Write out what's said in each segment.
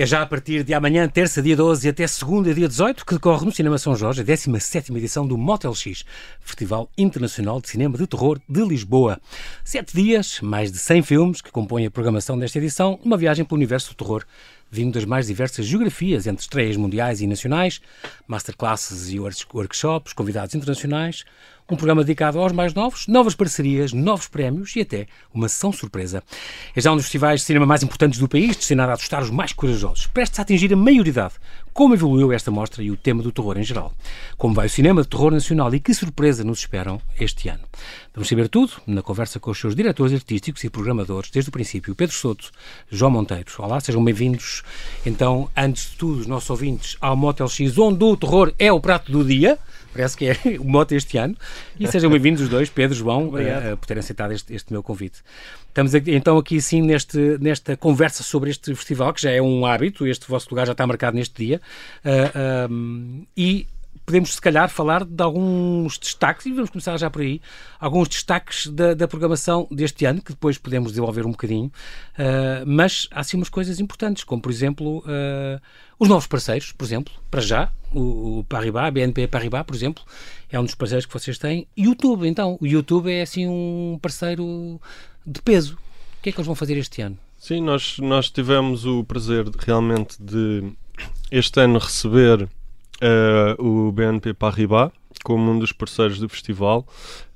É já a partir de amanhã, terça, dia 12 e até segunda, dia 18, que decorre no Cinema São Jorge a 17 edição do Motel X, Festival Internacional de Cinema de Terror de Lisboa. Sete dias, mais de 100 filmes que compõem a programação desta edição, uma viagem pelo universo do terror vindo das mais diversas geografias, entre estreias mundiais e nacionais, masterclasses e workshops, convidados internacionais, um programa dedicado aos mais novos, novas parcerias, novos prémios e até uma sessão surpresa. É já um dos festivais de cinema mais importantes do país, destinado a assustar os mais corajosos, prestes a atingir a maioridade. Como evoluiu esta mostra e o tema do terror em geral? Como vai o cinema de terror nacional e que surpresa nos esperam este ano? Vamos saber tudo na conversa com os seus diretores artísticos e programadores desde o princípio, Pedro Soto, João Monteiro. Olá, sejam bem-vindos. Então, antes de tudo, os nossos ouvintes ao Motel X, onde o terror é o prato do dia parece que é o mote este ano. E sejam bem-vindos os dois, Pedro, João, uh, por terem aceitado este, este, meu convite. Estamos aqui, então aqui sim neste, nesta conversa sobre este festival, que já é um hábito, este vosso lugar já está marcado neste dia. Uh, um, e podemos, se calhar, falar de alguns destaques, e vamos começar já por aí, alguns destaques da, da programação deste ano, que depois podemos desenvolver um bocadinho, uh, mas há sim umas coisas importantes, como, por exemplo, uh, os novos parceiros, por exemplo, para já, o, o Paribas, a BNP Paribas, por exemplo, é um dos parceiros que vocês têm. YouTube, então, o YouTube é assim um parceiro de peso. O que é que eles vão fazer este ano? Sim, nós, nós tivemos o prazer realmente de este ano receber uh, o BNP Paribas como um dos parceiros do festival.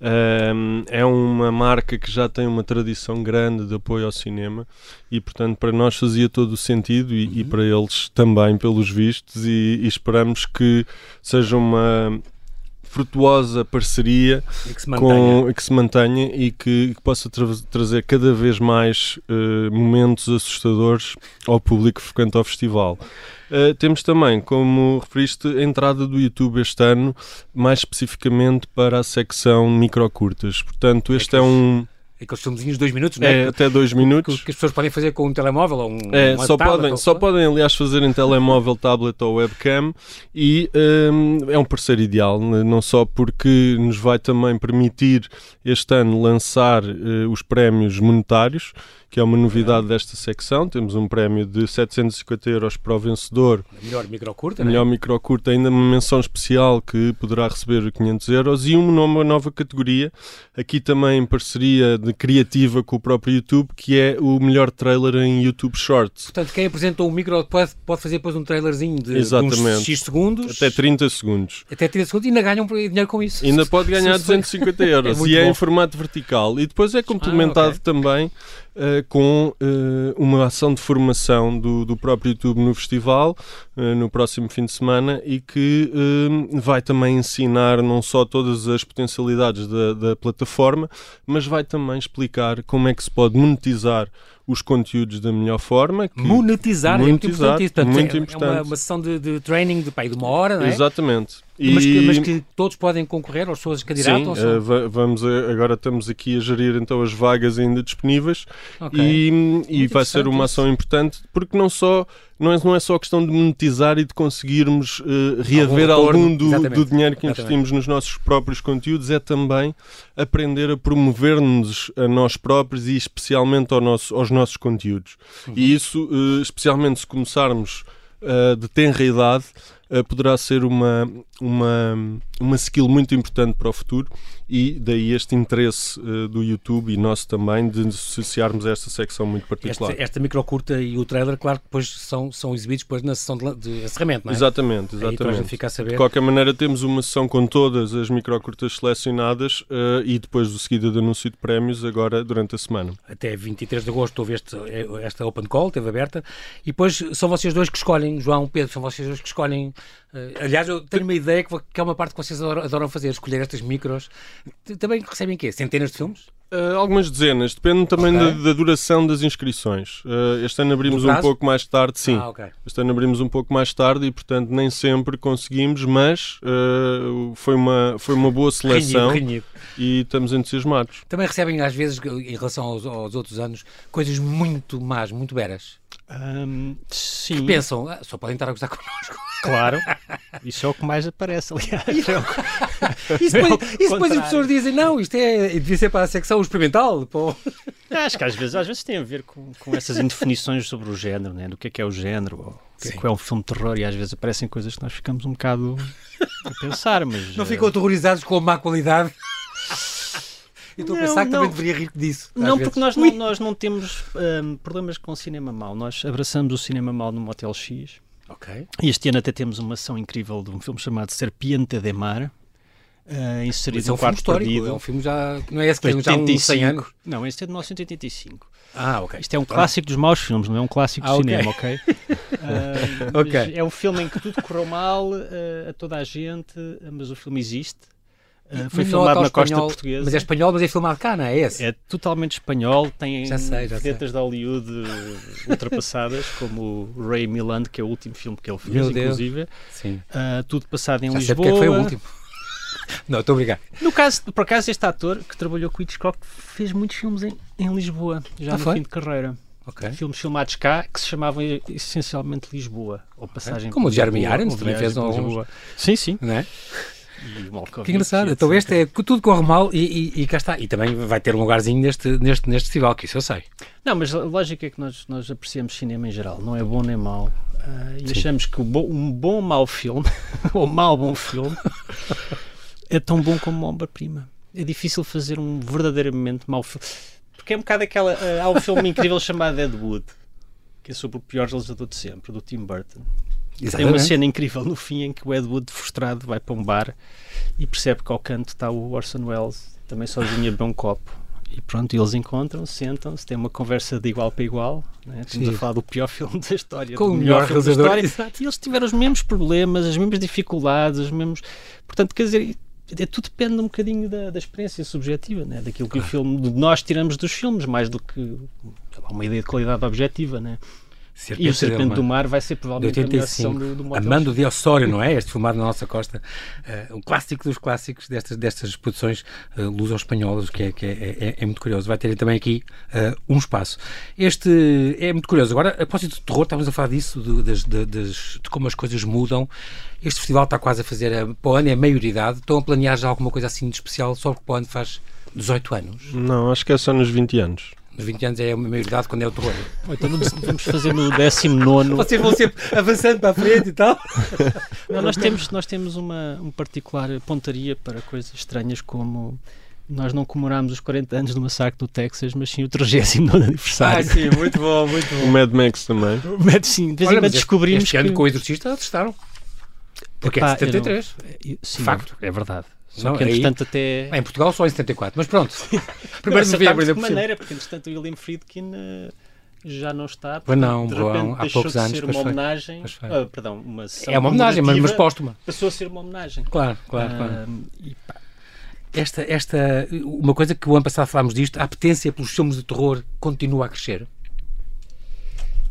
Uh, é uma marca que já tem uma tradição grande de apoio ao cinema e, portanto, para nós fazia todo o sentido e, uhum. e para eles também, pelos vistos, e, e esperamos que seja uma frutuosa parceria e que se mantenha, com, que se mantenha e que, que possa tra trazer cada vez mais uh, momentos assustadores ao público que frequenta o festival. Uh, temos também, como referiste, a entrada do YouTube este ano, mais especificamente para a secção microcurtas. Portanto, este é, é um aqueles filmezinhos de dois minutos, não é? é até dois minutos. Que, que, as pessoas podem fazer com um telemóvel ou um. É, só, podem, só podem, aliás, fazer em telemóvel, tablet ou webcam e um, é um parceiro ideal, não só porque nos vai também permitir este ano lançar uh, os prémios monetários que é uma novidade desta secção. Temos um prémio de 750 euros para o vencedor. Melhor microcurta, Melhor microcurta, ainda uma menção especial que poderá receber 500 euros e uma nova categoria, aqui também em parceria de criativa com o próprio YouTube, que é o melhor trailer em YouTube Shorts. Portanto, quem apresentou um micro pode, pode fazer depois um trailerzinho de, Exatamente. de uns X segundos. Até 30 segundos. Até 30 segundos e ainda ganham dinheiro com isso. Ainda pode ganhar 250 euros é e é bom. em formato vertical. E depois é complementado ah, okay. também uh, com uh, uma ação de formação do, do próprio YouTube no festival, uh, no próximo fim de semana, e que vai também ensinar não só todas as potencialidades da, da plataforma, mas vai também explicar como é que se pode monetizar os conteúdos da melhor forma. monetizar, monetizar, é muito importante. Portanto, muito é, importante. é uma, uma, sessão de, de training de, pai, de uma hora, não é? Exatamente. E... Mas, que, mas, que, todos podem concorrer, as pessoas candidatas? Sim, uh, vamos a, agora estamos aqui a gerir então as vagas ainda disponíveis okay. e, e vai ser uma ação importante porque não só não é, não é só questão de monetizar e de conseguirmos uh, reaver algum, algum do, do, dinheiro que investimos nos nossos próprios conteúdos, é também aprender a promover-nos a nós próprios e especialmente ao nosso, aos nossos conteúdos. Uhum. E isso, uh, especialmente se começarmos uh, de tenra idade, poderá ser uma, uma, uma skill muito importante para o futuro e daí este interesse uh, do YouTube e nosso também de associarmos a esta secção muito particular. Esta, esta microcurta e o trailer, claro que depois são, são exibidos depois na sessão de, de encerramento, não é? Exatamente, exatamente. Fica a saber. De qualquer maneira, temos uma sessão com todas as microcurtas selecionadas uh, e depois do seguida de anúncio de prémios agora durante a semana. Até 23 de agosto houve este, esta Open Call, teve aberta, e depois são vocês dois que escolhem, João, Pedro, são vocês dois que escolhem. Uh, aliás, eu tenho uma ideia que, que é uma parte que vocês adoram, adoram fazer, escolher estas micros. Também recebem quê? Centenas de filmes? Uh, algumas dezenas, depende também okay. da, da, duração das inscrições. Uh, este ano abrimos um pouco mais tarde, sim. Ah, okay. Este ano abrimos um pouco mais tarde e, portanto, nem sempre conseguimos, mas uh, foi, uma, foi uma boa seleção renhido, renhido. e estamos entusiasmados. Também recebem, às vezes, em relação aos, aos outros anos, coisas muito más, muito beras. Um, sim. Que pensam, ah, só podem estar a gostar connosco. Claro, isso é o que mais aparece, aliás. isso, depois, isso depois as pessoas dizem, não, isto é, devia ser para a secção experimental. Pô. Acho que às vezes, às vezes tem a ver com, com essas indefinições sobre o género, né? do que é que é o género, ou o que é, um filme de terror, e às vezes aparecem coisas que nós ficamos um bocado a pensar, mas... Não ficam aterrorizados com a má qualidade? E estou a pensar que não, também deveria rir disso. Não, vezes. porque nós não, nós não temos um, problemas com o cinema mau. Nós abraçamos o cinema mau no Motel X. Ok. E este ano até temos uma ação incrível de um filme chamado Serpiente de Mar. Uh, inserido é um filme histórico, perdido. é um filme já. Não é esse que tem já uns 100 anos? Não, este é de 1985. Ah, ok. Isto é um clássico dos maus filmes, não é um clássico ah, okay. cinema, ok? uh, okay. É um filme em que tudo correu mal uh, a toda a gente, mas o filme existe. Uh, foi filmado na costa portuguesa. Mas é espanhol, mas é filmado cá, não é esse? É totalmente espanhol, tem já sei, já de Hollywood ultrapassadas, como o Ray Milland, que é o último filme que ele fez, Meu inclusive. Sim. Uh, tudo passado em já Lisboa. Sei foi o último. Não, estou a brincar. No caso, por acaso, este ator que trabalhou com Hitchcock fez muitos filmes em, em Lisboa, já ah, no foi? fim de carreira. Okay. Filmes filmados cá que se chamavam essencialmente Lisboa, ou passagem Como o Jeremy Irons também fez Lisboa. Sim, sim. Não é? Que engraçado. Então este é tudo corre mal e, e, e, cá está. E também vai ter um lugarzinho neste, neste, neste festival, que isso eu sei. Não, mas a lógica é que nós, nós apreciamos cinema em geral. Não é bom nem mau. Uh, e Sim. achamos que bo, um bom mau filme, ou mau bom filme, é tão bom como uma obra-prima. É difícil fazer um verdadeiramente mau filme. Porque é um bocado aquela. Uh, há um filme incrível chamado Ed Wood, que é sobre o pior realizador de sempre, do Tim Burton. Exatamente. Tem uma cena incrível no fim em que o Ed Wood, frustrado, vai para um bar e percebe que ao canto está o Orson Welles, também sozinho a beber um copo. E pronto, eles encontram, sentam-se, têm uma conversa de igual para igual. Né? Estamos Sim. a falar do pior filme da história. Com o melhor, melhor filme da história. E eles tiveram os mesmos problemas, as mesmas dificuldades, os mesmos. Portanto, quer dizer, é, tudo depende um bocadinho da, da experiência subjetiva, né? daquilo que claro. o filme, nós tiramos dos filmes, mais do que uma ideia de qualidade objetiva. Né? Serpente e o Serpente do Mar vai ser provavelmente 85. a melhor do, do Amando de Osório, não é? Este filmado na nossa costa. Uh, um clássico dos clássicos destas, destas produções uh, luso-espanholas, que, é, que é, é, é, muito curioso. Vai ter também aqui uh, um espaço. Este é muito curioso. Agora, a propósito de terror, estávamos a falar disso, de, de, de, de, como as coisas mudam. Este festival está quase a fazer, a, para o ano é maioridade. Estão a planear já alguma coisa assim de especial, só porque para o ano faz 18 anos? Não, acho que é só nos 20 anos. Nos 20 anos é a maioridade quando é o terror. Então vamos fazer no 19. Vocês vão sempre avançando para a frente e tal. Não, nós temos, nós temos uma, uma particular pontaria para coisas estranhas como nós não comemoramos os 40 anos do massacre do Texas, mas sim o 39 aniversário. Ah, sim, muito bom, muito bom. O Mad Max também. O Mad, sim, de vez em quando descobrimos. Este ano que... com o Exorcista testaram. Porque Epá, é 73. Não, sim, Facto. É verdade. Só não, que, entretanto, até... Em Portugal só em 74, mas pronto. Primeiro de novembro, de maneira, porque, entretanto, o William Friedkin uh, já não está. Pois não, de repente, há poucos anos. ser uma homenagem. Uh, perdão, uma É uma homenagem, mas, mas póstuma. Passou a ser uma homenagem. Claro, claro, uh, claro. E, esta, esta, uma coisa que o ano passado falámos disto, a apetência pelos filmes de terror continua a crescer.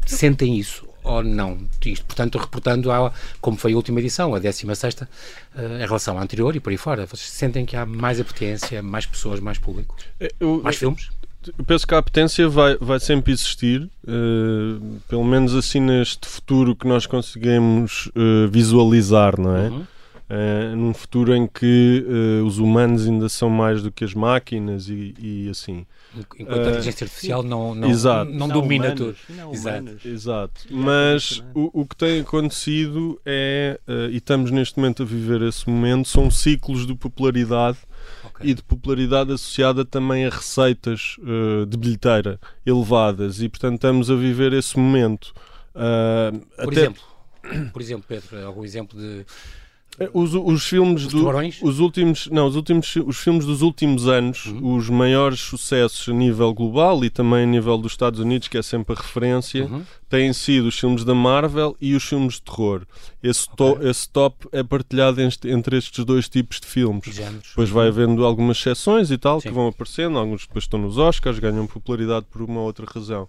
Sentem isso? Ou não. Isto, portanto, reportando a, como foi a última edição, a 16 uh, eh, em relação à anterior e por aí fora. Vocês sentem que há mais apetência, mais pessoas, mais público? Eh, eu, mais filmes? Eu penso que a apetência vai, vai sempre existir, uh, pelo menos assim neste futuro que nós conseguimos uh, visualizar, não é? Uhum. Uh, num futuro em que os humanos ainda são mais do que as máquinas e, e assim. Enquanto a inteligência artificial não, não, exato. não, não domina humanos, tudo. Não exato. exato. Mas o, o que tem acontecido é, uh, e estamos neste momento a viver esse momento, são ciclos de popularidade okay. e de popularidade associada também a receitas de bilheteira elevadas e portanto estamos a viver esse momento. por até... exemplo, por exemplo, Pedro, algum exemplo de é, os, os filmes os do, os últimos não os últimos os filmes dos últimos anos uhum. os maiores sucessos a nível global e também a nível dos Estados Unidos que é sempre a referência uhum. têm sido os filmes da Marvel e os filmes de terror esse, okay. to, esse top é partilhado entre, entre estes dois tipos de filmes Géneros. depois vai havendo algumas exceções e tal Sim. que vão aparecendo alguns depois estão nos Oscars ganham popularidade por uma outra razão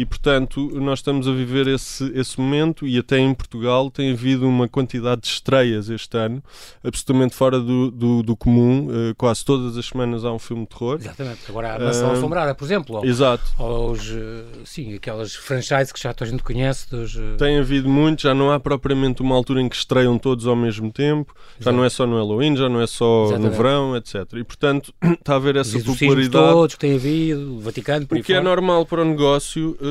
E, portanto, nós estamos a viver esse, esse momento e até em Portugal tem havido uma quantidade de estreias este ano, absolutamente fora do, do, do comum. Uh, quase todas as semanas há um filme de terror. Exatamente. Agora a Mansão uh, Assombrada, por exemplo. Ou, exato. Ou os, sim, aquelas franchises que já toda a gente conhece. Dos, Tem havido muito, já não há propriamente uma altura em que estreiam todos ao mesmo tempo, Exato. já não é só no Halloween, já não é só Exatamente. no verão, etc. E, portanto, está a haver essa popularidade. todos que tem havido, o Vaticano, por O que é normal para o negócio uh,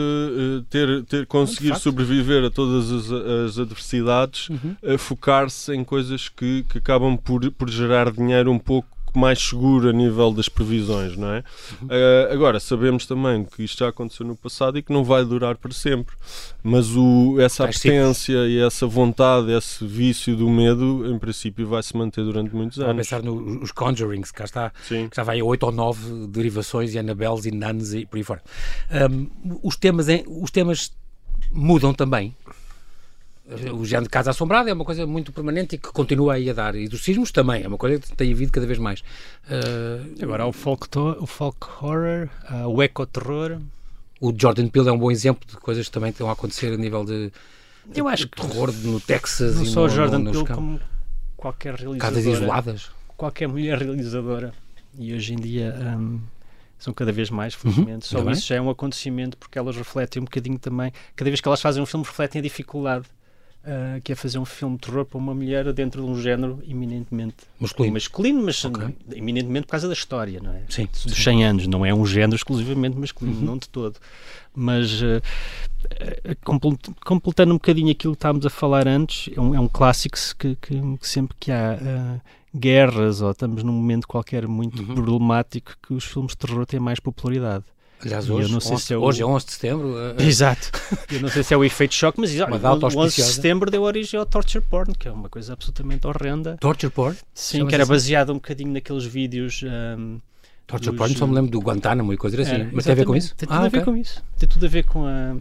ter, ter conseguir sobreviver a todas as, as adversidades, uhum. focar-se em coisas que, que acabam por, por gerar dinheiro um pouco mais seguro a nível das previsões, não é? Uh, agora, sabemos também que isto já aconteceu no passado e que não vai durar para sempre. Mas o, essa apetência e essa vontade, esse vício do medo, em princípio, vai se manter durante muitos anos. A pensar nos Conjurings, que cá está, Sim. que já vai a 8 ou 9 derivações e Annabelles e Nuns e por aí fora. Um, os, temas, os temas mudam também o género de casa assombrada é uma coisa muito permanente e que continua aí a dar. E dos sismos também, é uma coisa que tem havido cada vez mais. Uh, Agora há o folk, o folk horror, uh, o ecoterror. O Jordan Peele é um bom exemplo de coisas que também estão a acontecer a nível de, Eu acho que terror no Texas. Não e só o Jordan no, Peele, como qualquer realizadora. Casas isoladas. Qualquer mulher realizadora. E hoje em dia. Um, são cada vez mais, felizmente. Uhum, Só isso já é um acontecimento porque elas refletem um bocadinho também. Cada vez que elas fazem um filme, refletem a dificuldade Uh, que é fazer um filme de terror para uma mulher dentro de um género eminentemente masculino, masculino mas okay. eminentemente por causa da história, não é? Sim. Dos 100 anos, não é um género exclusivamente masculino, uhum. não de todo. Mas uh, completando um bocadinho aquilo que estávamos a falar antes, é um, é um clássico que, que, que, sempre que há guerras ou estamos num momento qualquer muito uhum. problemático, que os filmes de terror têm mais popularidade. Aliás, hoje, não sei 11, se é o... hoje é 11 de setembro. Uh... Exato. Eu não sei se é o efeito choque, mas olha, o 11 de setembro deu origem ao torture porn, que é uma coisa absolutamente horrenda. Torture porn? Sim, que era assim? baseado um bocadinho naqueles vídeos. Um, torture dos... porn, só me lembro do Guantánamo e coisas assim. Era, mas tem a ver com isso? Tem tudo ah, a ver okay. com isso. Tem tudo a ver com a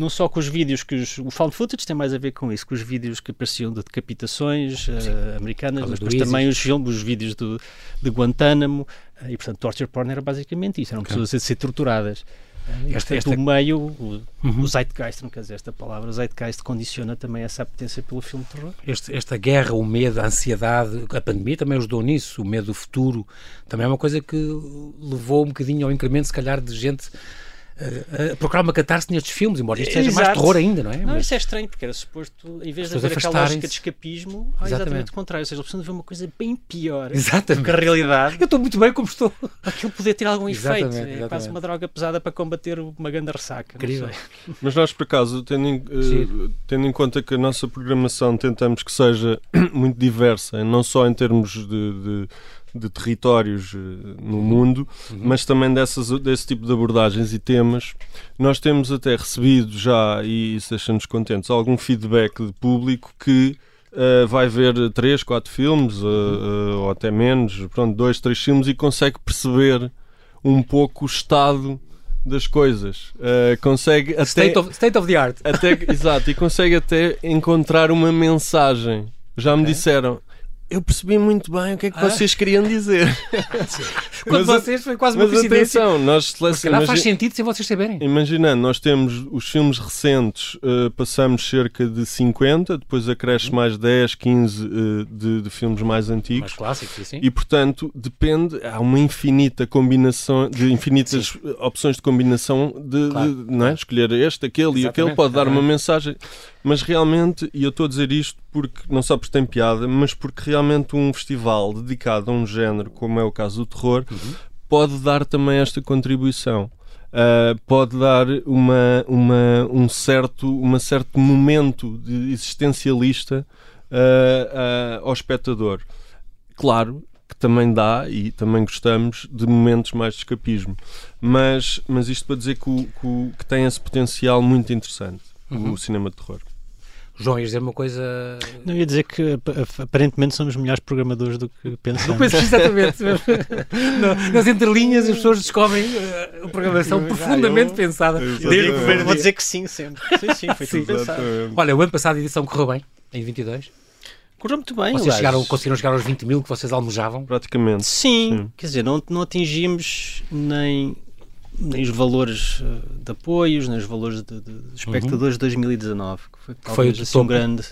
não só com os vídeos que os, o found footage tem mais a ver com isso, com os vídeos que apareciam de decapitações uh, americanas, mas depois também os filmes, os vídeos do, de Guantánamo, uh, e portanto torture porn era basicamente isso, eram okay. pessoas a ser torturadas. Uh, esta, esta... o meio, o, uhum. o zeitgeist, não quer dizer esta palavra, o zeitgeist condiciona também essa apetência pelo filme de terror. Este, esta guerra, o medo, a ansiedade, a pandemia também ajudou nisso, o medo do futuro, também é uma coisa que levou um bocadinho ao incremento, se calhar, de gente uh, procurar uma catarse nestes filmes, embora isto seja Exato. mais terror ainda, não é? Não, Mas... isso é estranho, porque era suposto, em vez de haver aquela lógica de escapismo, há exatamente o contrário, ou seja, a pessoa ver uma coisa bem pior exatamente. do que a realidade. Eu estou muito bem como estou. Aquilo poder ter algum efeito. Exatamente, é exatamente. quase uma droga pesada para combater uma grande ressaca. Mas nós, por acaso, tendo em, uh, tendo em conta que a nossa programação tentamos que seja muito diversa, não só em termos de, de de territórios eh, no mundo, uhum. mas também dessas, desse tipo de abordagens e temas. Nós temos até recebido já, e isso deixa-nos contentes, algum feedback de público que uh, vai ver três, quatro filmes, uh, uh, ou até menos, pronto, dois, três filmes e consegue perceber um pouco o estado das coisas. Consegue até. State of, state of the art. Até, exato, e consegue até encontrar uma mensagem. Já me disseram, eu percebi muito bem o que é que ah. vocês queriam dizer. Quando mas, vocês foi quase uma mas atenção, nós selecionamos. faz sentido sem vocês saberem. Imaginando, nós temos os filmes recentes, uh, passamos cerca de 50, depois acresce mais 10, 15 uh, de, de, filmes mais antigos. Mais clássicos, sim. E portanto, depende, há uma infinita combinação, de infinitas sim. opções de combinação de, claro. de não é? escolher este, aquele Exatamente. e aquele, pode dar uma mensagem. Mas realmente, e eu estou a dizer isto porque não só porque tem piada, mas porque realmente um festival dedicado a um género, como é o caso do terror, uhum. pode dar também esta contribuição. Uh, pode dar uma, uma, um certo, uma certo momento de existencialista uh, uh, ao espectador. Claro que também dá, e também gostamos, de momentos mais de escapismo. Mas, mas isto para dizer que, o, que, que tem esse potencial muito interessante, uhum. o cinema de terror. João, ias dizer uma coisa. Não ia dizer que aparentemente somos melhores programadores do que pensamos. Penso, exatamente. Nas entrelinhas as pessoas descobrem uh, a programação profundamente pensada. Eu, vou dizer que sim, sempre. Sim, sim, foi sim, tudo pensado. Olha, o ano passado a edição correu bem, em 22. Correu muito bem. Vocês chegaram, conseguiram chegar aos 20 mil que vocês almojavam? Praticamente. Sim, sim. quer dizer, não, não atingimos nem nem os valores de apoios, nem os valores de, de espectadores uhum. de 2019, que foi talvez foi assim, um grande,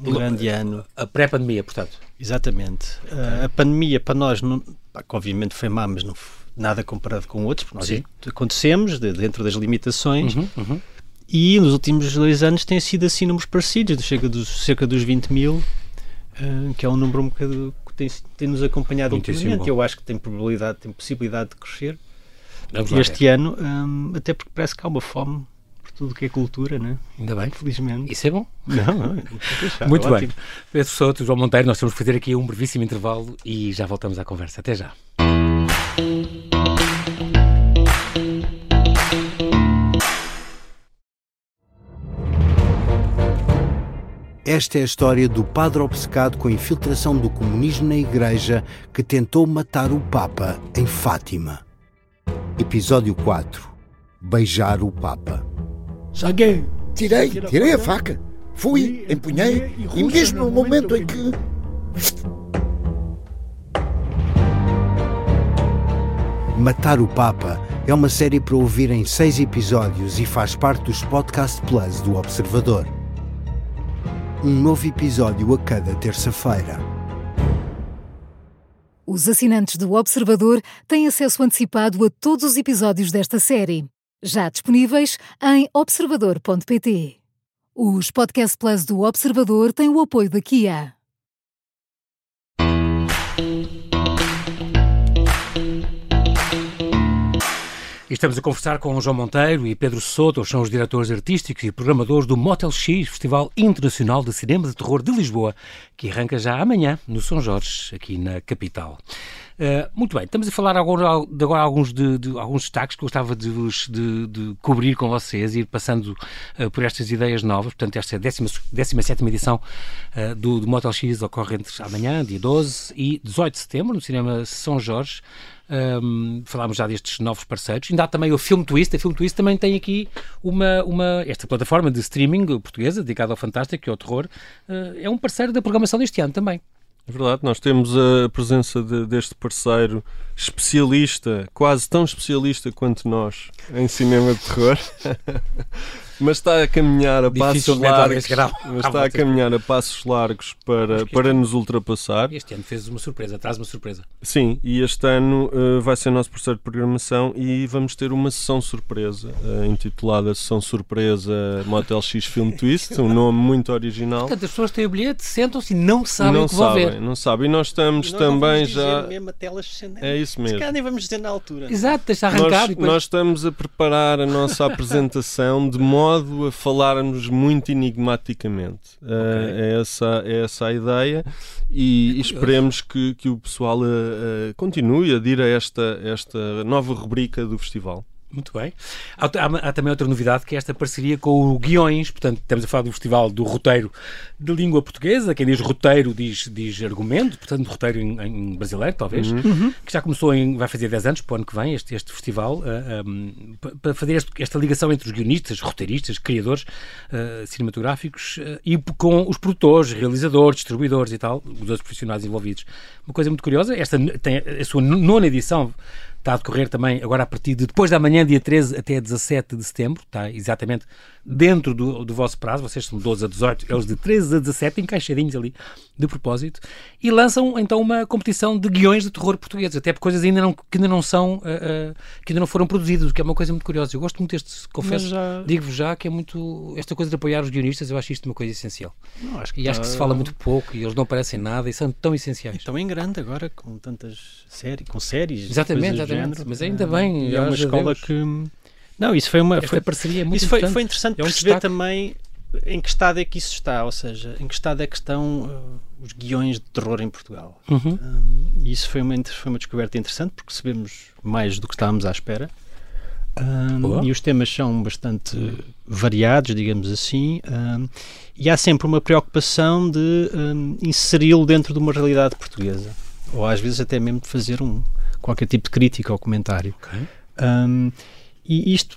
um grande ano. A pré-pandemia, portanto. Exatamente. Okay. a pandemia para nós, não, que obviamente foi má, mas não nada comparado com outros, porque nós Sim. acontecemos de, dentro das limitações. Uhum, uhum. E nos últimos dois anos têm sido assim números parecidos, cerca dos, cerca dos 20 mil, uh, que é um número um bocado que tem, tem nos acompanhado ultimamente. Eu acho que tem probabilidade, tem possibilidade de crescer. Este ano, um, até porque parece que há uma fome por tudo que é cultura, né? Ainda bem. Felizmente. Isso é bom? Não, não. Deixar, Muito bem. Pedro Souto, João Monteiro, nós temos que fazer aqui um brevíssimo intervalo e já voltamos à conversa. Até já. Esta é a história do padre obcecado com a infiltração do comunismo na Igreja que tentou matar o Papa em Fátima. Episódio 4 Beijar o Papa. Saguei! Tirei, tirei a faca. Fui, empunhei, e mesmo no momento em que. Matar o Papa é uma série para ouvir em seis episódios e faz parte dos Podcast Plus do Observador um novo episódio a cada terça-feira. Os assinantes do Observador têm acesso antecipado a todos os episódios desta série, já disponíveis em observador.pt. Os Podcast Plus do Observador têm o apoio da Kia. Estamos a conversar com João Monteiro e Pedro Soto, são os diretores artísticos e programadores do Motel X, Festival Internacional de Cinema de Terror de Lisboa, que arranca já amanhã no São Jorge, aqui na capital. Uh, muito bem, estamos a falar agora de agora alguns, de, de, alguns destaques que eu gostava de, de, de cobrir com vocês e ir passando uh, por estas ideias novas. Portanto, esta é a 17 edição uh, do, do Motel X ocorre entre amanhã, dia 12 e 18 de setembro, no Cinema São Jorge. Um, falámos já destes novos parceiros. Ainda há também o Film Twist. A Film Twist também tem aqui uma, uma esta plataforma de streaming portuguesa dedicada ao fantástico e ao terror. Uh, é um parceiro da programação deste ano também. É verdade, nós temos a presença de, deste parceiro especialista, quase tão especialista quanto nós, em cinema de terror. mas está a caminhar a passos largos. Mas está a caminhar a passos largos para, para nos ultrapassar. Este ano fez uma surpresa, traz uma surpresa. Sim, e este ano uh, vai ser nosso processo de programação e vamos ter uma sessão surpresa, uh, intitulada Sessão Surpresa Motel X Film Twist, um nome muito original. Portanto, as pessoas têm o bilhete, sentam-se e não sabem não o que sabem, vão ver. Não sabem, e nós estamos e nós também já. Mesmo a telas é isso mesmo. Se nem vamos dizer na altura. Exato, deixa arrancar. Nós, depois... nós estamos a preparar a nossa apresentação de modo modo a falarmos muito enigmaticamente. Okay. Uh, é, essa, é essa a ideia e, é esperemos que, que o pessoal uh, continue a dir a esta, esta nova rubrica do festival. Muito bem. Há, há, há, também outra novidade que é esta parceria com o Guiões, portanto, estamos a falar do Festival do Roteiro de Língua Portuguesa. Quem diz roteiro diz, diz argumento, portanto, roteiro em, em brasileiro, talvez, uhum. uhum. que já começou em. vai fazer 10 anos, para o ano que vem, este, este festival, uh, eh, um, para fazer este, esta ligação entre os guionistas, roteiristas, criadores uh, cinematográficos uh, e com os produtores, realizadores, distribuidores e tal, os outros profissionais envolvidos. Uma coisa muito curiosa, esta tem a sua nona edição está a decorrer também agora a partir de depois da manhã, dia 13 até 17 de setembro, está exatamente dentro do, do vosso prazo, vocês são 12 a 18, eles de 13 a 17, encaixadinhos ali, de propósito, e lançam então uma competição de guiões de terror portugueses, até por coisas ainda não, que ainda não são, uh, uh, que ainda não foram produzidas, o que é uma coisa muito curiosa. Eu gosto muito deste, confesso, já... digo-vos já que é muito, esta coisa de apoiar os guionistas, eu acho isto uma coisa essencial. Não, acho que e acho que se fala muito pouco e eles não parecem nada e são tão essenciais. Estão em grande agora, com tantas séries, com séries. Exatamente, exatamente. Mas ainda bem. é uma escola que não, isso foi uma foi, parceria muito isso foi, foi interessante é um perceber destaque. também em que estado é que isso está, ou seja, em que estado é que estão uh, os guiões de terror em Portugal. Uhum. Um, e isso foi uma, foi uma descoberta interessante porque recebemos mais do que estávamos à espera. Um, e os temas são bastante variados, digamos assim, um, e há sempre uma preocupação de inseri-lo dentro de uma realidade portuguesa, ou às vezes até mesmo de fazer um qualquer tipo de crítica ou comentário. Okay. E isto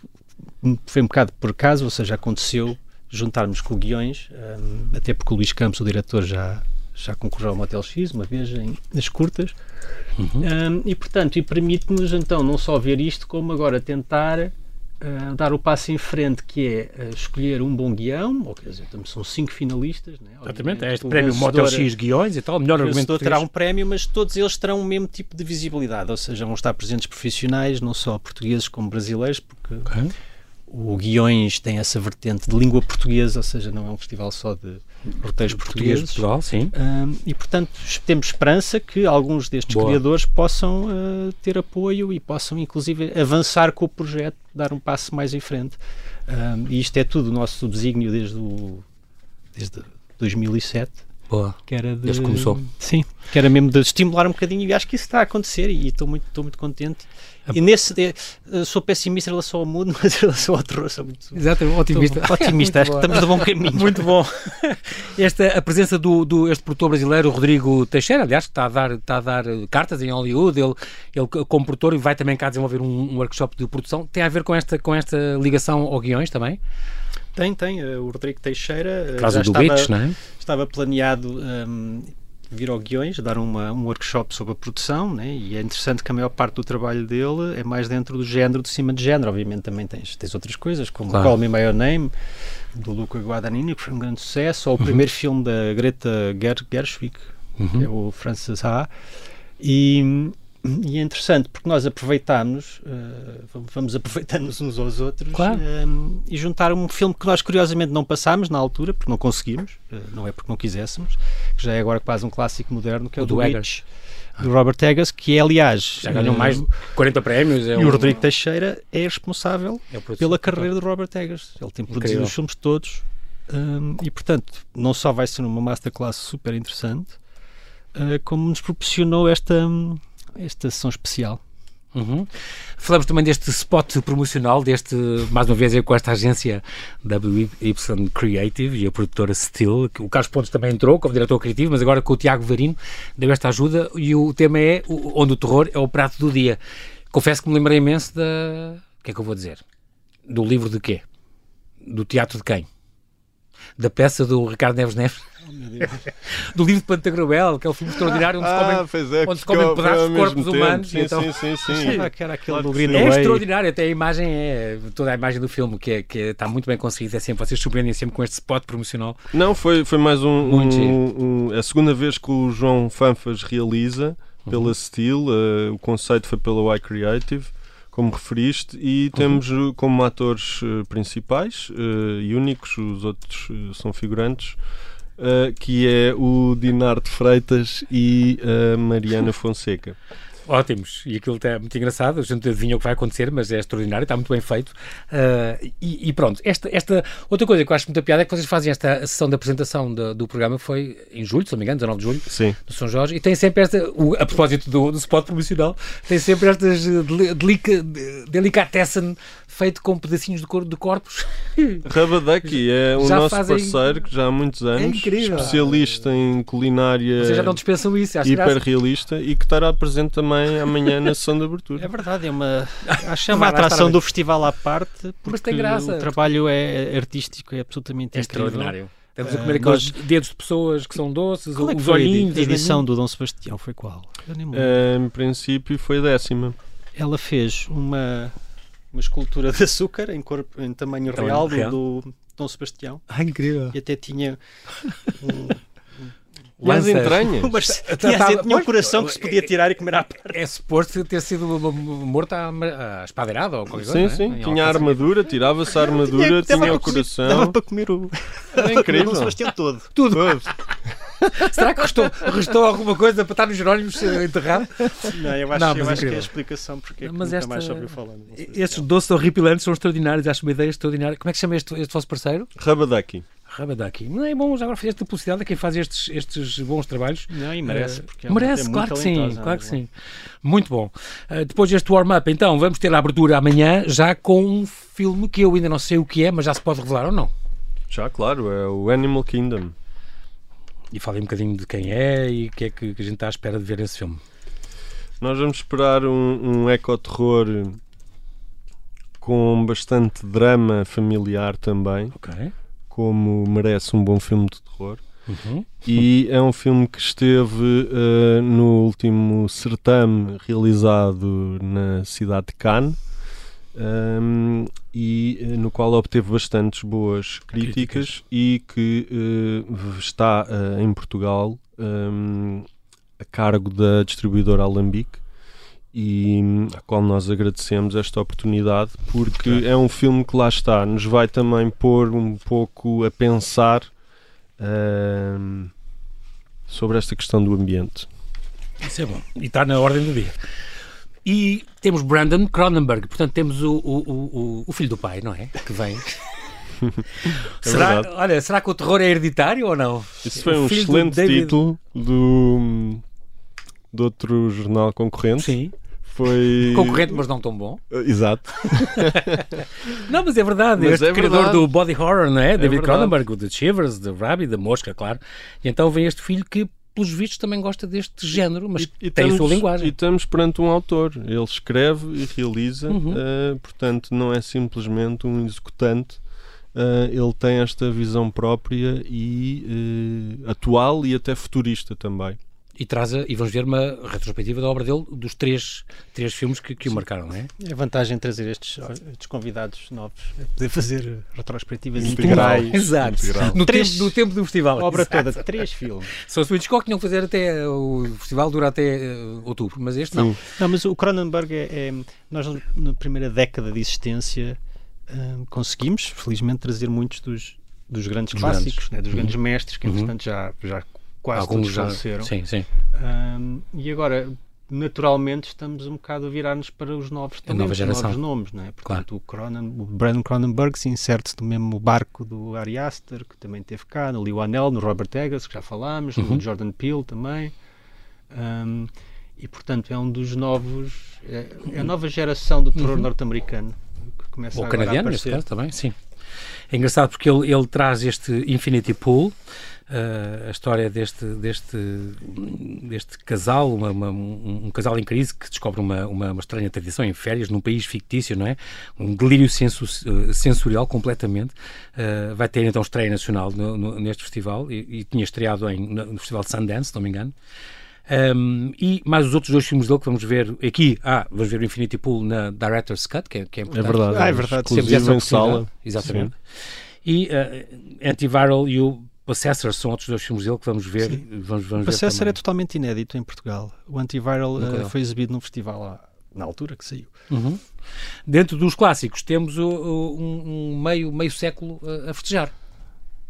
foi um bocado por acaso, ou seja, aconteceu juntarmos com o Guiões, um, até porque o Luís Campos, o diretor, já, já concorreu ao Motel X uma vez em, nas curtas. Uhum. Um, e portanto, e permite-nos então não só ver isto, como agora tentar Uh, dar o passo em frente, que é uh, escolher um bom guião, ou quer dizer, são cinco finalistas. Né? Exatamente, é este prémio Motel X guiões e tal, melhor o argumento terá um prémio, mas todos eles terão o mesmo tipo de visibilidade, ou seja, vão estar presentes profissionais, não só portugueses como brasileiros, porque okay. o Guiões tem essa vertente de língua portuguesa, ou seja, não é um festival só de roteiros portugueses. Portugal, sim. e, portanto, temos esperança que alguns destes Boa. criadores possam uh, ter apoio e possam, inclusive, avançar com o projeto, dar um passo mais em frente. e isto é tudo o nosso desígnio desde, o, desde 2007. Boa. Que era de, Desde que começou. Sim, que era mesmo de estimular um bocadinho e acho que isso está a acontecer e estou muito, estou muito contente. E nesse, sou pessimista em relação ao mundo, mas em relação ao terror sou muito Exato, otimista. otimista, acho que estamos no bom caminho. Muito bom. Esta, a presença do, do este produtor brasileiro, Rodrigo Teixeira, aliás, que está a dar, está a dar cartas em Hollywood, ele, ele como produtor e vai também cá desenvolver um, um workshop de produção, tem a ver com esta, com esta ligação ao guiões também? Tem, tem. O Rodrigo Teixeira Traz já estava, Beach, não é? estava planeado um, vir ao Guiões, dar uma, um workshop sobre a produção, né? e é interessante que a maior parte do trabalho dele é mais dentro do género, de cima de género. Obviamente também tens, tens outras coisas, como claro. Call Me By Your Name, do Luca Guadagnini, que foi um grande sucesso, ou o uhum. primeiro filme da Greta Ger Gershwig, uhum. que é o Francis Ha. E, e é interessante porque nós aproveitamos, uh, vamos aproveitando-nos uns aos outros claro. uh, e juntar um filme que nós curiosamente não passámos na altura, porque não conseguimos, uh, não é porque não quiséssemos, que já é agora quase um clássico moderno, que é o, o do Eggers. Do Robert Eggers, que é, aliás, já ganhou mais de 40 prémios. É e um... o Rodrigo Teixeira é responsável é pela carreira do Robert Eggers. Ele tem produzido Incrível. os filmes todos um, e, portanto, não só vai ser uma masterclass super interessante, como nos proporcionou esta. Esta sessão especial. Uhum. Falamos também deste spot promocional, deste, mais uma vez, com esta agência WY Creative e a produtora Still. O Carlos Pontes também entrou como diretor criativo, mas agora com o Tiago Varino deu esta ajuda. E o tema é onde o terror é o prato do dia. Confesso que me lembrei imenso da. O que é que eu vou dizer? Do livro de quê? Do teatro de quem? Da peça do Ricardo Neves Neves? do livro de Pantagruel, que é o filme extraordinário onde ah, se comem, é, onde se comem pedaços de corpos tempo. humanos. Sim, então... sim, sim, sim. era aquele claro do É extraordinário, até a imagem é toda a imagem do filme que, é, que é, está muito bem conseguida. É sempre, vocês surpreendem sempre com este spot promocional. Não, foi, foi mais um, um, um, é a segunda vez que o João Fanfas realiza pela uhum. Steel. Uh, o conceito foi pela Y Creative como referiste, e uhum. temos uh, como atores uh, principais uh, e únicos, os outros são figurantes, uh, que é o Dinar de Freitas e a Mariana Fonseca. Ótimos, e aquilo está muito engraçado, a gente adivinha o que vai acontecer, mas é extraordinário, está muito bem feito. Uh, e, e, pronto, esta, esta outra coisa que eu acho muito piada é que vocês fazem esta sessão de apresentação do, do programa, foi em julho, se não me engano, 19 de julho, Sim. do São Jorge, e tem sempre esta, o, a propósito do, do spot promocional, tem sempre estas delica, delicatessen feito com pedacinhos de, cor, de corpos. Rabadaki é o nosso fazem... parceiro que já há muitos é anos, é especialista em culinária Vocês já não dispensam isso, hiperrealista e que estará presente também amanhã na sessão de abertura. É verdade, é uma, acho é uma atração do festival à parte, porque tem graça. o trabalho é artístico, é absolutamente é extraordinário. Estamos a comer uh, aqueles nós... dedos de pessoas que são doces, qual é os olhinhos. A edição do Dom Sebastião foi qual? Uh, em princípio foi a décima. Ela fez uma uma escultura de açúcar em, corpo, em tamanho, tamanho real, real, Do, do Dom Sebastião. Ah, incrível. E até tinha um, e as entranhas. Mas, tinha, tinha um coração que se podia tirar e comer à parte. É suposto ter sido morto à, espadeirada ou qualquer coisa. Sim, sim. É? Tinha a armadura, tirava-se a armadura, tinha, tinha o coração. Dava para comer o. É incrível. O Sebastião todo. Tudo. Será que restou, restou alguma coisa para estar nos Jerónimos enterrado? Não, eu acho, não, eu acho que é a explicação porque é mas nunca esta, mais ouviu falar. Estes doces horripilantes são extraordinários, acho uma ideia extraordinária. Como é que chama este, este vosso parceiro? Rabadaki. Rabadaki. Não é bom, já agora fizeste publicidade a quem faz estes, estes bons trabalhos. Não, e merece, porque é merece, claro que sim, claro que sim. Muito bom. Uh, depois deste warm-up, então, vamos ter a abertura amanhã já com um filme que eu ainda não sei o que é, mas já se pode revelar ou não? Já, claro, é o Animal Kingdom. E falem um bocadinho de quem é e o que é que, que, a gente está à espera de ver esse filme. Nós vamos esperar um, um ecoterror com bastante drama familiar também. Ok como merece um bom filme de terror. Uhum. E é um filme que esteve uh, no último certame realizado na cidade de Cannes. Um, e uh, no qual obteve bastantes boas críticas, críticas. e que uh, está em Portugal um, a cargo da distribuidora Alambique e a qual nós agradecemos esta oportunidade porque é um filme que lá está, nos vai também pôr um pouco a pensar uh, sobre esta questão do ambiente. Isso é bom. E está na ordem do dia. E temos Brandon Cronenberg, portanto temos o, o, o, o filho do pai, não é? Que vem. é será, olha, será que o terror é hereditário ou não? Isso foi um excelente David... título do, do outro jornal concorrente. Sim. Foi... Concorrente, mas não tão bom. Uh, exato. não, mas é verdade. Mas este é criador verdade. do body horror, não é? é David Cronenberg, o The Shivers, The Rabbit, da Mosca, claro. E então vem este filho que pelos vistos, também gosta deste género, mas e, e tem estamos, a sua linguagem. E estamos perante um autor. Ele escreve e realiza, uhum. uh, portanto, não é simplesmente um executante. Uh, ele tem esta visão própria e uh, atual e até futurista também e traz a, e vamos ver uma retrospectiva da obra dele dos três, três filmes que, que o marcaram, não é? É a vantagem de trazer estes, estes convidados novos, é poder fazer retrospectivas integrais. Exato. Integral. No, três, tempo, no tempo do festival. A obra Exato. toda, três filmes. Só se o Hitchcock tinham que fazer até o festival dura até uh, outubro, mas este não. Não, mas o Cronenberg é, é nós na primeira década de existência uh, conseguimos, felizmente, trazer muitos dos, dos grandes dos clássicos, grandes. Né, dos grandes uhum. mestres que, entretanto, uhum. já, já quase Alguns todos já, faleceram. Sim, sim. Um, e agora, naturalmente, estamos um bocado a virar-nos para os novos talentos, nova geração. novos nomes, não é? Portanto, claro. o, Cronen, o Brandon Cronenberg se inserte no mesmo barco do Ari Aster, que também teve cá, no Lee Anel, no Robert Eggers, que já falámos, uhum. no Jordan Peele também. Um, e, portanto, é um dos novos... É, é a nova geração do terror uhum. norte-americano. Que começa Ou canadiano, neste caso, também, sim. É engraçado porque ele, ele traz este Infinity Pool, uh, a história deste, deste, deste casal, uma, uma, um, um, casal em crise que descobre uma, uma, uma, estranha tradição em férias num país fictício, não é? Um delírio senso, uh, sensorial completamente. Uh, vai ter então estreia nacional no, no, neste festival e, e, tinha estreado em, no, no Festival de Sundance, se não me engano. Um, e mais os outros dois filmes dele que vamos ver aqui. Ah, vamos ver o Infinity Pool na Director's Cut, que é, que é importante. É verdade. Ah, é verdade. Temos essa em sala. Exatamente. Sim. E uh, Antiviral e o Possessor são outros dois filmes dele que vamos ver. Vamos, vamos o Possessor é totalmente inédito em Portugal. O Antiviral uh, foi exibido num festival lá, na altura que saiu. Uhum. Dentro dos clássicos temos o, o, um, um, meio, meio século a, a festejar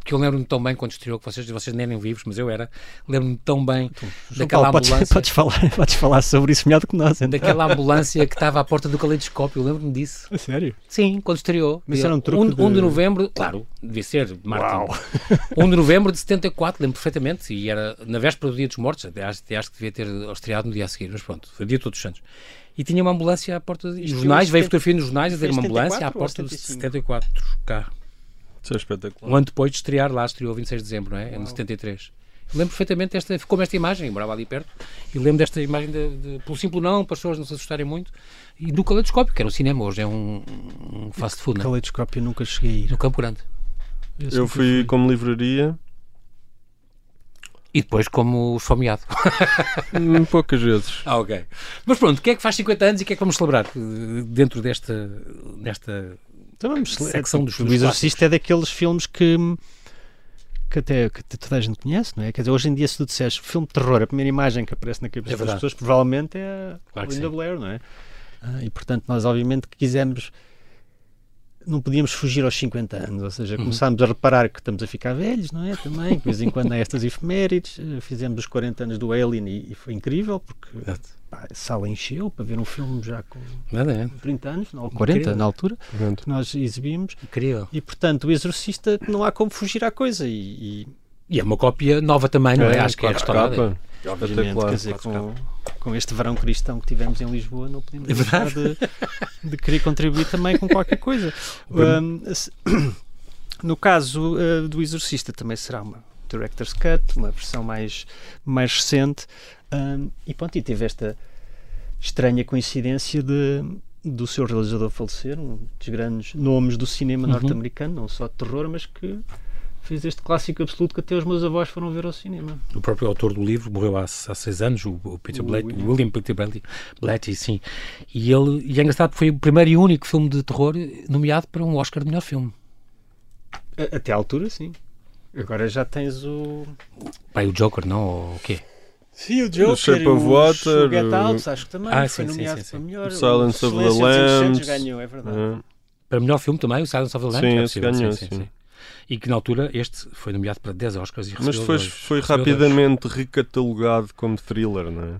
que eu lembro-me tão bem quando estreou, que vocês, vocês nem eram vivos, mas eu era, lembro-me tão bem então, daquela Paulo, ambulância. Podes, podes, falar, podes falar sobre isso melhor do que nós. Então. Daquela ambulância que estava à porta do caleidoscópio, eu lembro-me disso. A sério? Sim, quando estreou. Mas era um truque 1 um, de... um de novembro, claro, devia ser, Martin. 1 de novembro de 74, lembro perfeitamente, e era na véspera do Dia dos Mortos, até acho, até acho que devia ter estreado no dia a seguir, mas pronto, foi o dia de todos os santos. E tinha uma ambulância à porta, de... jornais, veio fotografia nos jornais a dizer uma ambulância à porta de 74 cá. Isso é espetacular. Um ano depois de estrear lá, estreou 26 de dezembro, não é? Em 73. lembro perfeitamente desta, ficou esta imagem, morava ali perto, e lembro desta imagem de, de, pelo simples não, para as pessoas não se assustarem muito, e do caleidoscópio, que era o cinema hoje, é um, um fast food, não é? caleidoscópio nunca cheguei a ir. No Campo Grande. Eu, eu fui, fui como livraria. E depois como esfomeado. Hum, poucas vezes. Ah, ok. Mas pronto, o que é que faz 50 anos e o que é que vamos celebrar eh, dentro desta, desta então vamos secção dos O Exorcista é daqueles filmes que que até que toda a gente conhece, não é? Quer dizer, hoje em dia, se tu disseres filme de terror, a primeira imagem que aparece na cabeça é das pessoas provavelmente é claro Linda Blair, não é? Ah, e portanto, nós obviamente que quisemos não podíamos fugir aos 50 anos, ou seja, uhum. começámos a reparar que estamos a ficar velhos, não é? Também, de vez em quando há estas efemérides, eh, fizemos os 40 anos do Alien e, e foi incrível, porque pá, a sala encheu para ver um filme já com é. 30 anos, ou 40 incrível. na altura, que nós exibimos. Incrível. E portanto, o Exorcista não há como fugir à coisa. E, e... e é uma cópia nova também, não é? é Acho que é restaurada. Obviamente, quer dizer, com, com este verão cristão que tivemos em Lisboa, não podemos é deixar de, de, querer contribuir também com qualquer coisa. Um, no caso uh, do Exorcista, também será uma Director's Cut, uma versão mais, mais recente. Um, e pronto, e teve esta estranha coincidência de, do seu realizador falecer, um dos grandes nomes do cinema uhum. norte-americano, não só de terror, mas que fez este clássico absoluto que até os meus avós foram ver ao cinema. O próprio autor do livro morreu há, há seis anos, o, o Peter Blatty, William. William Peter Blatty, Blatty, sim. E ele e é engraçado porque foi o primeiro e único filme de terror nomeado para um Oscar de melhor filme. Até à altura, sim. Agora já tens o. Pai, o Joker, não? Ou o quê? Sim, o Joker, o Shape of Water, o Get Out, acho que também ah, foi sim, nomeado sim, sim, para melhor. O Silence of the Lambs. ganhou, é verdade. É. Para melhor filme também, o Silence of the Lambs. Sim, é esse ganhou, sim, sim. E que na altura este foi nomeado para 10 Oscars e Mas foi, dois, foi rapidamente dois. recatalogado como thriller, não é?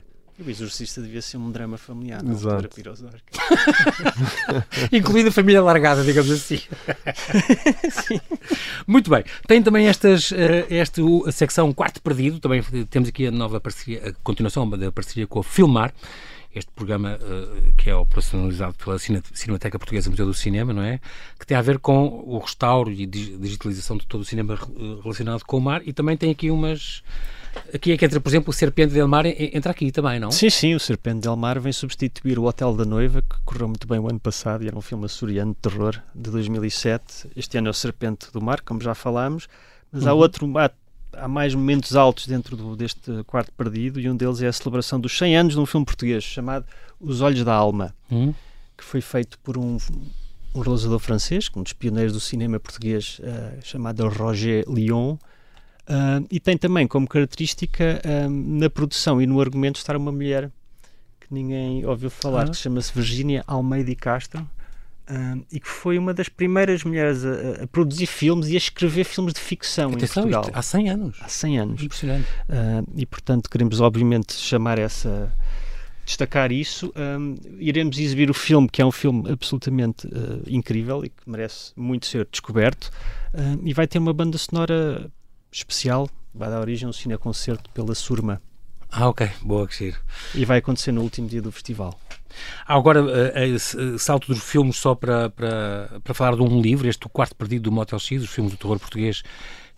O Exorcista devia ser um drama familiar, não Exato. os Incluindo a família largada, digamos assim. Muito bem. Tem também estas, eh, esta a secção Quarto Perdido. Também temos aqui a nova parceria, a continuação da parceria com a Filmar este programa uh, que é operacionalizado pela Cinemateca Portuguesa Museu do Cinema, não é? Que tem a ver com o restauro e digitalização de todo o cinema relacionado com o mar e também tem aqui umas Aqui é que entra, por exemplo, o Serpente Del Mar, entra aqui também, não? Sim, sim, o Serpente Del Mar vem substituir o Hotel da Noiva, que correu muito bem o ano passado e era um filme açoriano de terror de 2007. Este ano é o Serpente do Mar, como já falámos, mas uhum. há outro, há, há, mais momentos altos dentro do, deste quarto perdido e um deles é a celebração dos 100 anos de um filme português chamado Os Olhos da Alma, uhum. que foi feito por um, um realizador francês, um dos pioneiros do cinema português, uh, chamado Roger Lyon, Uh, e tem também como característica uh, na produção e no argumento estar uma mulher que ninguém ouviu falar, ah. que chama-se Virginia Almeida Castro. Uh, e que foi uma das primeiras mulheres a, a, produzir filmes e a escrever filmes de ficção Atenção, em Portugal. há 100 anos. Há 100 anos. Impressionante. e, portanto, queremos obviamente chamar essa destacar isso. Um, iremos exibir o filme, que é um filme absolutamente uh, incrível e que merece muito ser descoberto. Uh, e vai ter uma banda sonora especial, vai dar origem a um cineconcerto pela Surma. Ah, ok, boa, que giro. E vai acontecer no último dia do festival. Há agora uh, uh, salto dos filmes só para, para, para falar de um livro, este O Quarto Perdido do Motel X, os filmes do terror português,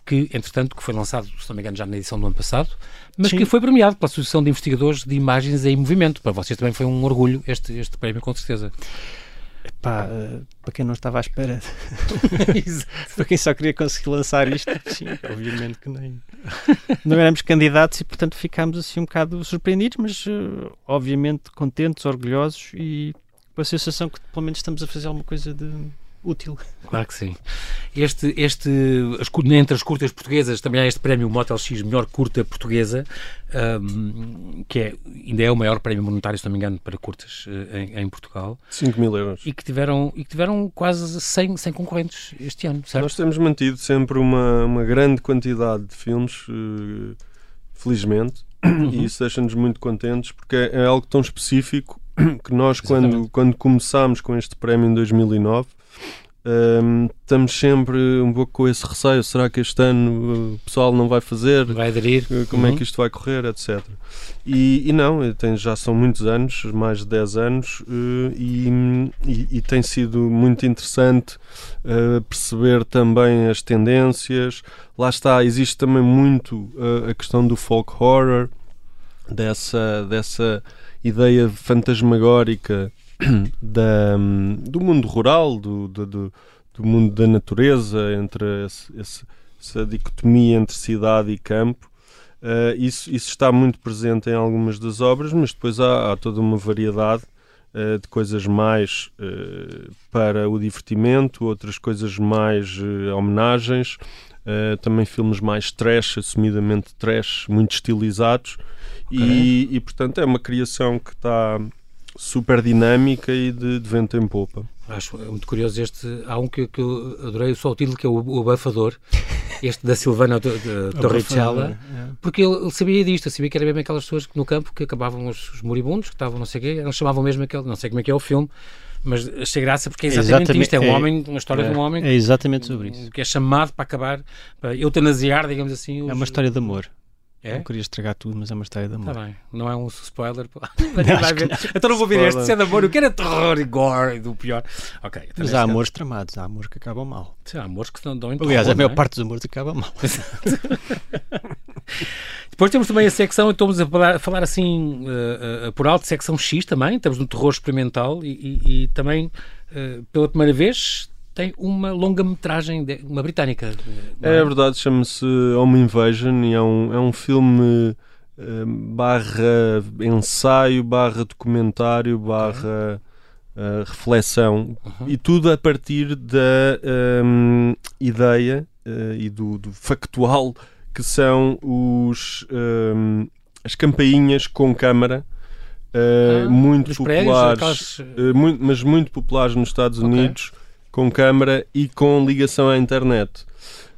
que, entretanto, que foi lançado, se não me engano, já na edição do ano passado, mas Sim. que foi premiado pela Associação de Investigadores de Imagens em Movimento. Para vocês também foi um orgulho este, este prémio, com certeza. Epá, uh, para quem não estava à espera, para quem só queria conseguir lançar isto, sim, obviamente que nem. Não éramos candidatos e portanto ficámos assim um bocado surpreendidos, mas uh, obviamente contentes, orgulhosos e com a sensação que pelo menos estamos a fazer alguma coisa de útil. Claro que sim. Este, este, entre as curtas portuguesas, também há este prémio Motel X, melhor curta portuguesa, um, que é, ainda é o maior prémio monetário, se não me engano, para curtas uh, em, em, Portugal. 5 mil euros. E que tiveram, e que tiveram quase 100, 100 concorrentes este ano, certo? Nós temos mantido sempre uma, uma grande quantidade de filmes, uh, felizmente, uhum. e isso deixa-nos muito contentes, porque é, é algo tão específico que nós, quando, quando começámos com este prémio em 2009, um, estamos sempre um pouco com esse receio: será que este ano o pessoal não vai fazer? Vai aderir? Como uhum. é que isto vai correr, etc. E, e não, tem, já são muitos anos, mais de 10 anos, uh, e, e, e, tem sido muito interessante uh, perceber também as tendências. Lá está, existe também muito uh, a questão do folk horror, dessa, dessa ideia fantasmagórica da, do mundo rural, do, do, do, mundo da natureza, entre esse, esse, essa dicotomia entre cidade e campo. Uh, isso, isso está muito presente em algumas das obras, mas depois há, há toda uma variedade uh, de coisas mais uh, para o divertimento, outras coisas mais homenagens, também filmes mais trash, assumidamente trash, muito estilizados. Okay. E, e, portanto, é uma criação que está super dinâmica e de, de vento em popa. Acho muito curioso este. Há um que, que eu adorei só o título, que é o, o Abafador, este da Silvana Torricella, é. porque ele, ele, sabia disto, sabia que era mesmo aquelas pessoas no campo que acabavam os, os moribundos, que estavam não sei o quê, não chamavam mesmo aquele, não sei como é que é o filme, mas achei graça porque é exatamente, exatamente isto, é um é, homem, uma história é, de um homem é exatamente sobre isso. que é chamado para acabar, para eutanasiar, digamos assim. Os... É uma história de amor. É? Não queria estragar tudo, mas é uma história de amor. Está bem, não é um spoiler. vai ver. Então não vou ver este, se é de amor, eu quero é terror e gore do pior. Ok. Então mas há amores tramados, há amores que acabam mal. Sim, há amores que não dão em Aliás, a maior é? parte dos amores acaba mal. Depois temos também a secção, estamos a falar, a falar assim uh, uh, por alto, secção X também, estamos no terror experimental e, e, e também uh, pela primeira vez tem uma longa-metragem, uma britânica. É? é? verdade, chama-se Home Invasion e é um, é um filme uh, barra ensaio, barra documentário, barra uh, reflexão uhum. e tudo a partir da um, ideia uh, e do, do, factual que são os, um, as campainhas com câmara uh, ah, muito populares, prédios, uh, muito, mas muito populares nos Estados okay. Unidos, com câmara e com ligação à internet.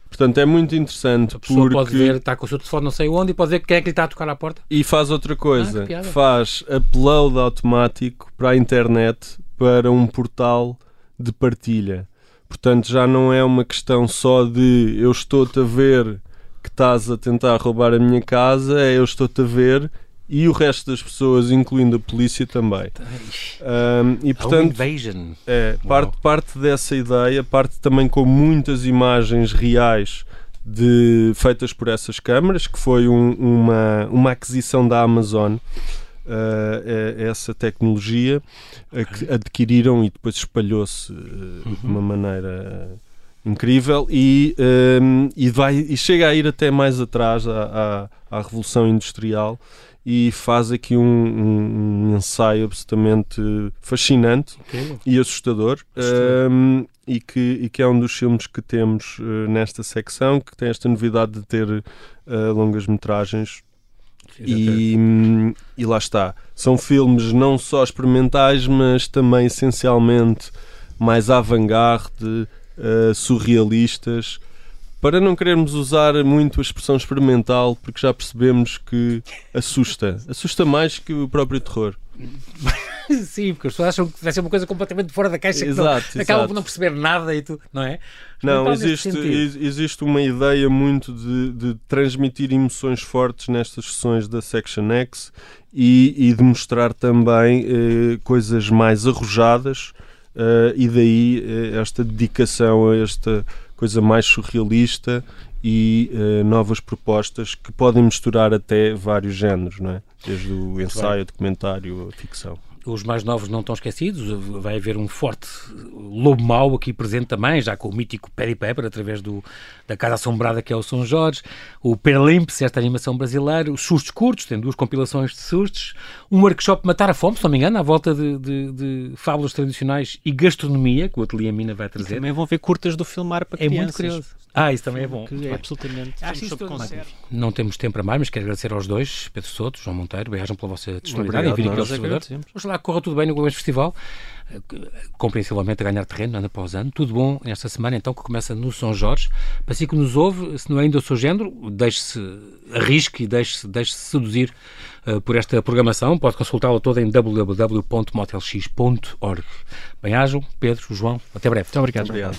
Portanto, é muito interessante. A pessoa porque... pode ver, está com o seu telefone não sei onde e pode ver quem é que lhe está a tocar à porta. E faz outra coisa. Ah, faz upload automático para a internet para um portal de partilha. Portanto, já não é uma questão só de eu estou-te a ver que estás a tentar roubar a minha casa, é eu estou-te a ver e o resto das pessoas, incluindo a polícia também. Um, e portanto, é, parte, parte dessa ideia, parte também com muitas imagens reais de, feitas por essas câmaras, que foi um, uma, uma aquisição da Amazon. Uh, essa tecnologia que adquiriram e depois espalhou-se uh, uhum. de uma maneira incrível e, um, e, vai, e chega a ir até mais atrás à, à, à Revolução Industrial e faz aqui um, um, um ensaio absolutamente fascinante okay. e assustador um, e, que, e que é um dos filmes que temos uh, nesta secção que tem esta novidade de ter uh, longas metragens. E, e lá está. São filmes não só experimentais mas também essencialmente mais avant-garde uh, surrealistas para não querermos usar muito a expressão experimental, porque já percebemos que assusta. Assusta mais que o próprio terror. Sim, porque as pessoas acham que vai ser uma coisa completamente fora da caixa exato, que não, acabam por não perceber nada e tu, não é? Não, existe, existe uma ideia muito de, de, transmitir emoções fortes nestas sessões da Section X e, e de mostrar também eh, coisas mais arrojadas eh, e daí eh, esta dedicação a esta coisa mais surrealista e uh, novas propostas que podem misturar até vários géneros, não é? Desde o ensaio, documentário, a ficção os mais novos não estão esquecidos, vai haver um forte lobo mau aqui presente também, já com o mítico Perry Pepper, através do, da Casa Assombrada que é o São Jorge, o Perlimps, esta animação brasileira, os sustos curtos, tem duas compilações de sustos, um workshop Matar a Fome, se não me engano, à volta de, de, de fábulas tradicionais e gastronomia, que o Ateliê Mina vai trazer. E também vão ver curtas do filmar para crianças. É muito curioso. Ah, isso também é bom. Que é absolutamente Acho isso Não temos tempo para mais, mas quero agradecer aos dois, Pedro Soto, João Monteiro, bem-ajam pela vossa disponibilidade em vir aqui ao Observador. Vamos lá, corra tudo bem no Gomes Festival, eh, compreensivelmente a ganhar terreno, ano após ano. Tudo bom nesta semana, então, que começa no São Jorge. Para si que nos ouve, se não é ainda o seu género, deixe-se, arrisque e deixe-se deixe seduzir uh, por esta programação. Pode consultá-la toda em www.motelx.org. Bem-ajam, Pedro, João, até breve. Muito obrigado. Muito obrigado.